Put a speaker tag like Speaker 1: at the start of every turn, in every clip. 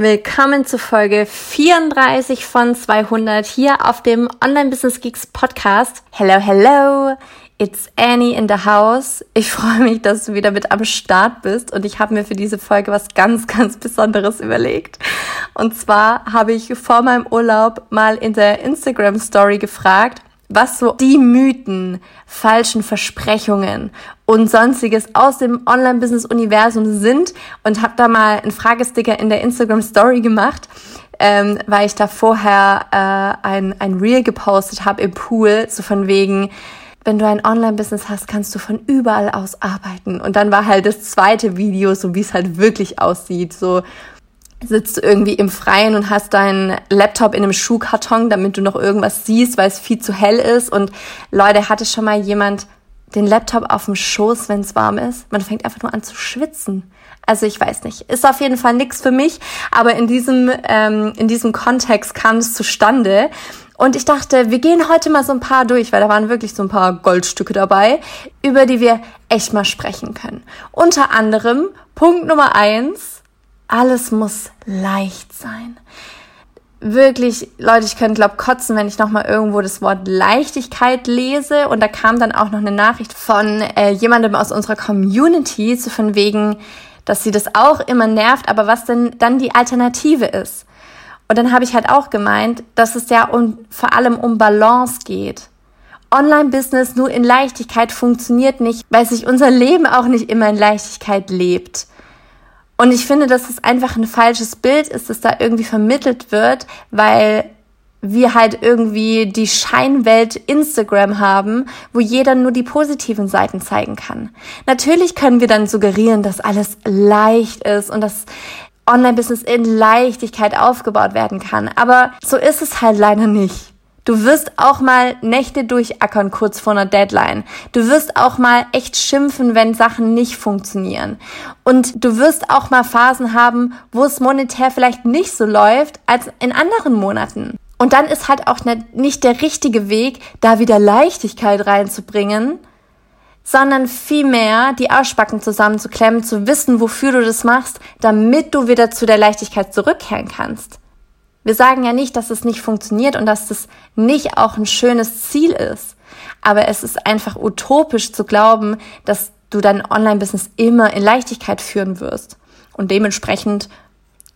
Speaker 1: Willkommen zu Folge 34 von 200 hier auf dem Online Business Geeks Podcast. Hello, hello. It's Annie in the house. Ich freue mich, dass du wieder mit am Start bist und ich habe mir für diese Folge was ganz, ganz Besonderes überlegt. Und zwar habe ich vor meinem Urlaub mal in der Instagram Story gefragt, was so die Mythen, falschen Versprechungen und sonstiges aus dem Online-Business-Universum sind und habe da mal einen Fragesticker in der Instagram-Story gemacht, ähm, weil ich da vorher äh, ein, ein Reel gepostet habe im Pool, so von wegen, wenn du ein Online-Business hast, kannst du von überall aus arbeiten. Und dann war halt das zweite Video, so wie es halt wirklich aussieht, so sitzt du irgendwie im Freien und hast deinen Laptop in einem Schuhkarton, damit du noch irgendwas siehst, weil es viel zu hell ist. Und Leute, hatte schon mal jemand den Laptop auf dem Schoß, wenn es warm ist? Man fängt einfach nur an zu schwitzen. Also ich weiß nicht. Ist auf jeden Fall nichts für mich, aber in diesem, ähm, in diesem Kontext kam es zustande. Und ich dachte, wir gehen heute mal so ein paar durch, weil da waren wirklich so ein paar Goldstücke dabei, über die wir echt mal sprechen können. Unter anderem Punkt Nummer eins, alles muss leicht sein. Wirklich, Leute, ich könnte glaub kotzen, wenn ich nochmal irgendwo das Wort Leichtigkeit lese. Und da kam dann auch noch eine Nachricht von äh, jemandem aus unserer Community, so von wegen, dass sie das auch immer nervt, aber was denn dann die Alternative ist. Und dann habe ich halt auch gemeint, dass es ja um, vor allem um Balance geht. Online-Business nur in Leichtigkeit funktioniert nicht, weil sich unser Leben auch nicht immer in Leichtigkeit lebt. Und ich finde, dass es einfach ein falsches Bild ist, das da irgendwie vermittelt wird, weil wir halt irgendwie die Scheinwelt Instagram haben, wo jeder nur die positiven Seiten zeigen kann. Natürlich können wir dann suggerieren, dass alles leicht ist und dass Online-Business in Leichtigkeit aufgebaut werden kann. Aber so ist es halt leider nicht. Du wirst auch mal Nächte durchackern kurz vor einer Deadline. Du wirst auch mal echt schimpfen, wenn Sachen nicht funktionieren. Und du wirst auch mal Phasen haben, wo es monetär vielleicht nicht so läuft als in anderen Monaten. Und dann ist halt auch nicht der richtige Weg, da wieder Leichtigkeit reinzubringen, sondern vielmehr die Arschbacken zusammenzuklemmen, zu wissen, wofür du das machst, damit du wieder zu der Leichtigkeit zurückkehren kannst. Wir sagen ja nicht, dass es nicht funktioniert und dass das nicht auch ein schönes Ziel ist. Aber es ist einfach utopisch zu glauben, dass du dein Online-Business immer in Leichtigkeit führen wirst. Und dementsprechend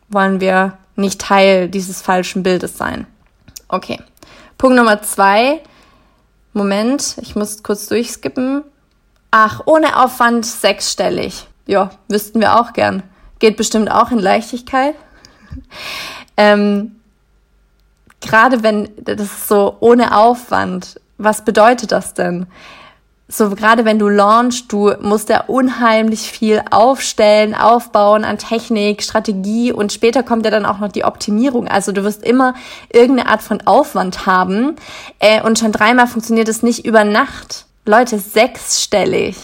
Speaker 1: wollen wir nicht Teil dieses falschen Bildes sein. Okay. Punkt Nummer zwei. Moment, ich muss kurz durchskippen. Ach, ohne Aufwand sechsstellig. Ja, wüssten wir auch gern. Geht bestimmt auch in Leichtigkeit. Ähm, Gerade wenn das ist so ohne Aufwand, was bedeutet das denn? So gerade wenn du launchst, du musst ja unheimlich viel aufstellen, aufbauen an Technik, Strategie und später kommt ja dann auch noch die Optimierung. Also du wirst immer irgendeine Art von Aufwand haben äh, und schon dreimal funktioniert es nicht über Nacht. Leute, sechsstellig,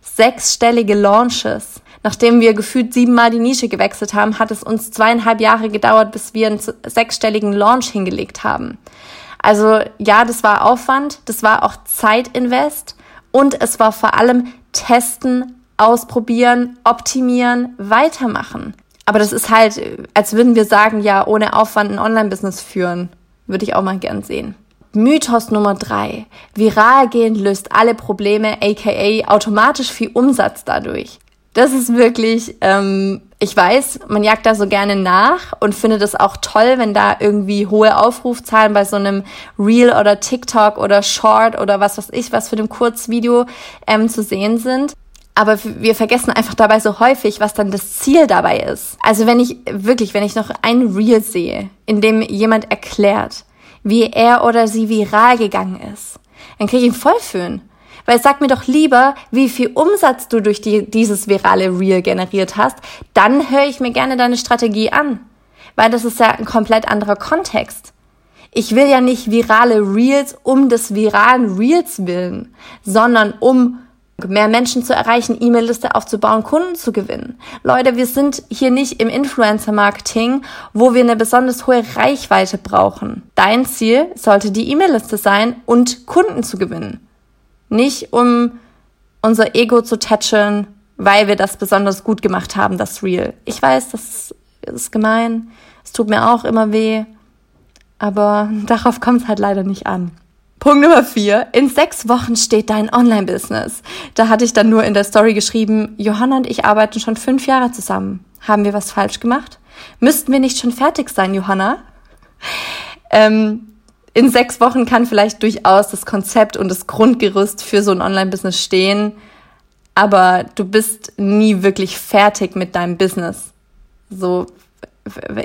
Speaker 1: sechsstellige Launches. Nachdem wir gefühlt siebenmal die Nische gewechselt haben, hat es uns zweieinhalb Jahre gedauert, bis wir einen sechsstelligen Launch hingelegt haben. Also ja, das war Aufwand, das war auch Zeitinvest und es war vor allem testen, ausprobieren, optimieren, weitermachen. Aber das ist halt, als würden wir sagen, ja, ohne Aufwand ein Online-Business führen. Würde ich auch mal gern sehen. Mythos Nummer drei. Viral gehen löst alle Probleme, aka automatisch viel Umsatz dadurch. Das ist wirklich, ähm, ich weiß, man jagt da so gerne nach und findet es auch toll, wenn da irgendwie hohe Aufrufzahlen bei so einem Reel oder TikTok oder Short oder was weiß ich, was für einem Kurzvideo ähm, zu sehen sind. Aber wir vergessen einfach dabei so häufig, was dann das Ziel dabei ist. Also wenn ich wirklich, wenn ich noch ein Reel sehe, in dem jemand erklärt, wie er oder sie viral gegangen ist, dann kriege ich einen Vollföhn. Weil sag mir doch lieber, wie viel Umsatz du durch die, dieses virale Reel generiert hast, dann höre ich mir gerne deine Strategie an. Weil das ist ja ein komplett anderer Kontext. Ich will ja nicht virale Reels um des viralen Reels willen, sondern um mehr Menschen zu erreichen, E-Mail-Liste aufzubauen, Kunden zu gewinnen. Leute, wir sind hier nicht im Influencer-Marketing, wo wir eine besonders hohe Reichweite brauchen. Dein Ziel sollte die E-Mail-Liste sein und Kunden zu gewinnen. Nicht um unser Ego zu tätscheln, weil wir das besonders gut gemacht haben, das Real. Ich weiß, das ist gemein, es tut mir auch immer weh, aber darauf kommt es halt leider nicht an. Punkt Nummer vier. In sechs Wochen steht dein Online-Business. Da hatte ich dann nur in der Story geschrieben, Johanna und ich arbeiten schon fünf Jahre zusammen. Haben wir was falsch gemacht? Müssten wir nicht schon fertig sein, Johanna? Ähm, in sechs Wochen kann vielleicht durchaus das Konzept und das Grundgerüst für so ein Online-Business stehen, aber du bist nie wirklich fertig mit deinem Business. So,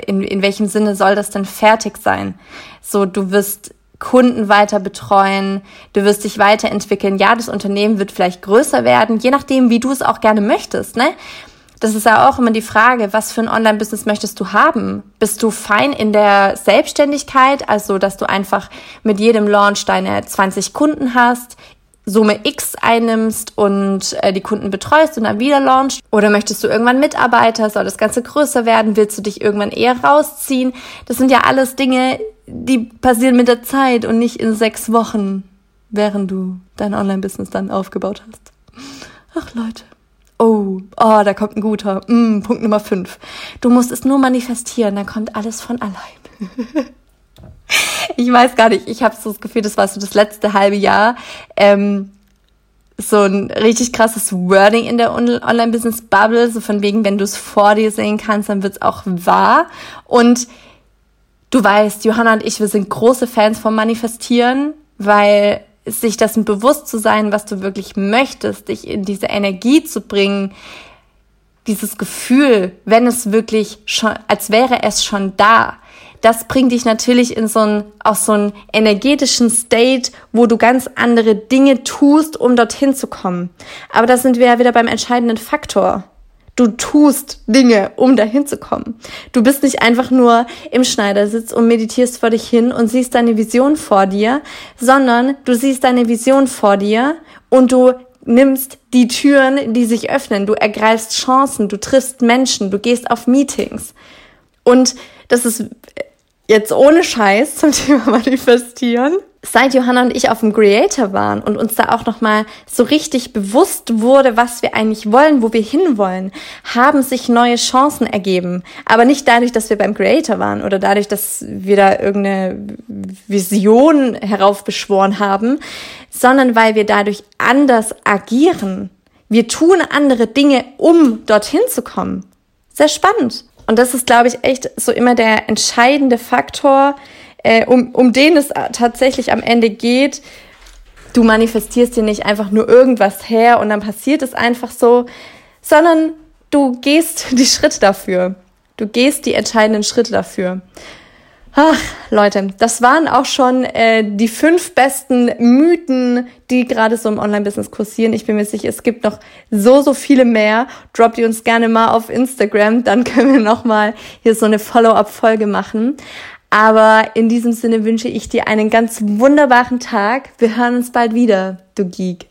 Speaker 1: in, in welchem Sinne soll das denn fertig sein? So, du wirst Kunden weiter betreuen, du wirst dich weiterentwickeln. Ja, das Unternehmen wird vielleicht größer werden, je nachdem, wie du es auch gerne möchtest, ne? Das ist ja auch immer die Frage, was für ein Online-Business möchtest du haben? Bist du fein in der Selbstständigkeit, also dass du einfach mit jedem Launch deine 20 Kunden hast, Summe X einnimmst und äh, die Kunden betreust und dann wieder launchst? Oder möchtest du irgendwann Mitarbeiter? Soll das Ganze größer werden? Willst du dich irgendwann eher rausziehen? Das sind ja alles Dinge, die passieren mit der Zeit und nicht in sechs Wochen, während du dein Online-Business dann aufgebaut hast. Ach Leute. Oh, oh, da kommt ein guter. Mm, Punkt Nummer fünf. Du musst es nur manifestieren, dann kommt alles von allein. ich weiß gar nicht, ich habe so das Gefühl, das war so das letzte halbe Jahr. Ähm, so ein richtig krasses Wording in der Online-Business-Bubble, so von wegen, wenn du es vor dir sehen kannst, dann wird's auch wahr. Und du weißt, Johanna und ich, wir sind große Fans vom Manifestieren, weil sich dessen bewusst zu sein, was du wirklich möchtest, dich in diese Energie zu bringen, dieses Gefühl, wenn es wirklich schon, als wäre es schon da, das bringt dich natürlich in so einen, auch so einen energetischen State, wo du ganz andere Dinge tust, um dorthin zu kommen. Aber da sind wir ja wieder beim entscheidenden Faktor. Du tust Dinge, um dahin zu kommen. Du bist nicht einfach nur im Schneidersitz und meditierst vor dich hin und siehst deine Vision vor dir, sondern du siehst deine Vision vor dir und du nimmst die Türen, die sich öffnen. Du ergreifst Chancen, du triffst Menschen, du gehst auf Meetings. Und das ist jetzt ohne Scheiß zum Thema Manifestieren seit Johanna und ich auf dem Creator waren und uns da auch nochmal so richtig bewusst wurde, was wir eigentlich wollen, wo wir hinwollen, haben sich neue Chancen ergeben. Aber nicht dadurch, dass wir beim Creator waren oder dadurch, dass wir da irgendeine Vision heraufbeschworen haben, sondern weil wir dadurch anders agieren. Wir tun andere Dinge, um dorthin zu kommen. Sehr spannend. Und das ist, glaube ich, echt so immer der entscheidende Faktor, äh, um, um den es tatsächlich am Ende geht. Du manifestierst dir nicht einfach nur irgendwas her und dann passiert es einfach so, sondern du gehst die Schritte dafür. Du gehst die entscheidenden Schritte dafür. Ach, Leute, das waren auch schon äh, die fünf besten Mythen, die gerade so im Online-Business kursieren. Ich bin mir sicher, es gibt noch so, so viele mehr. Droppt ihr uns gerne mal auf Instagram, dann können wir noch mal hier so eine Follow-up-Folge machen. Aber in diesem Sinne wünsche ich dir einen ganz wunderbaren Tag. Wir hören uns bald wieder, du Geek.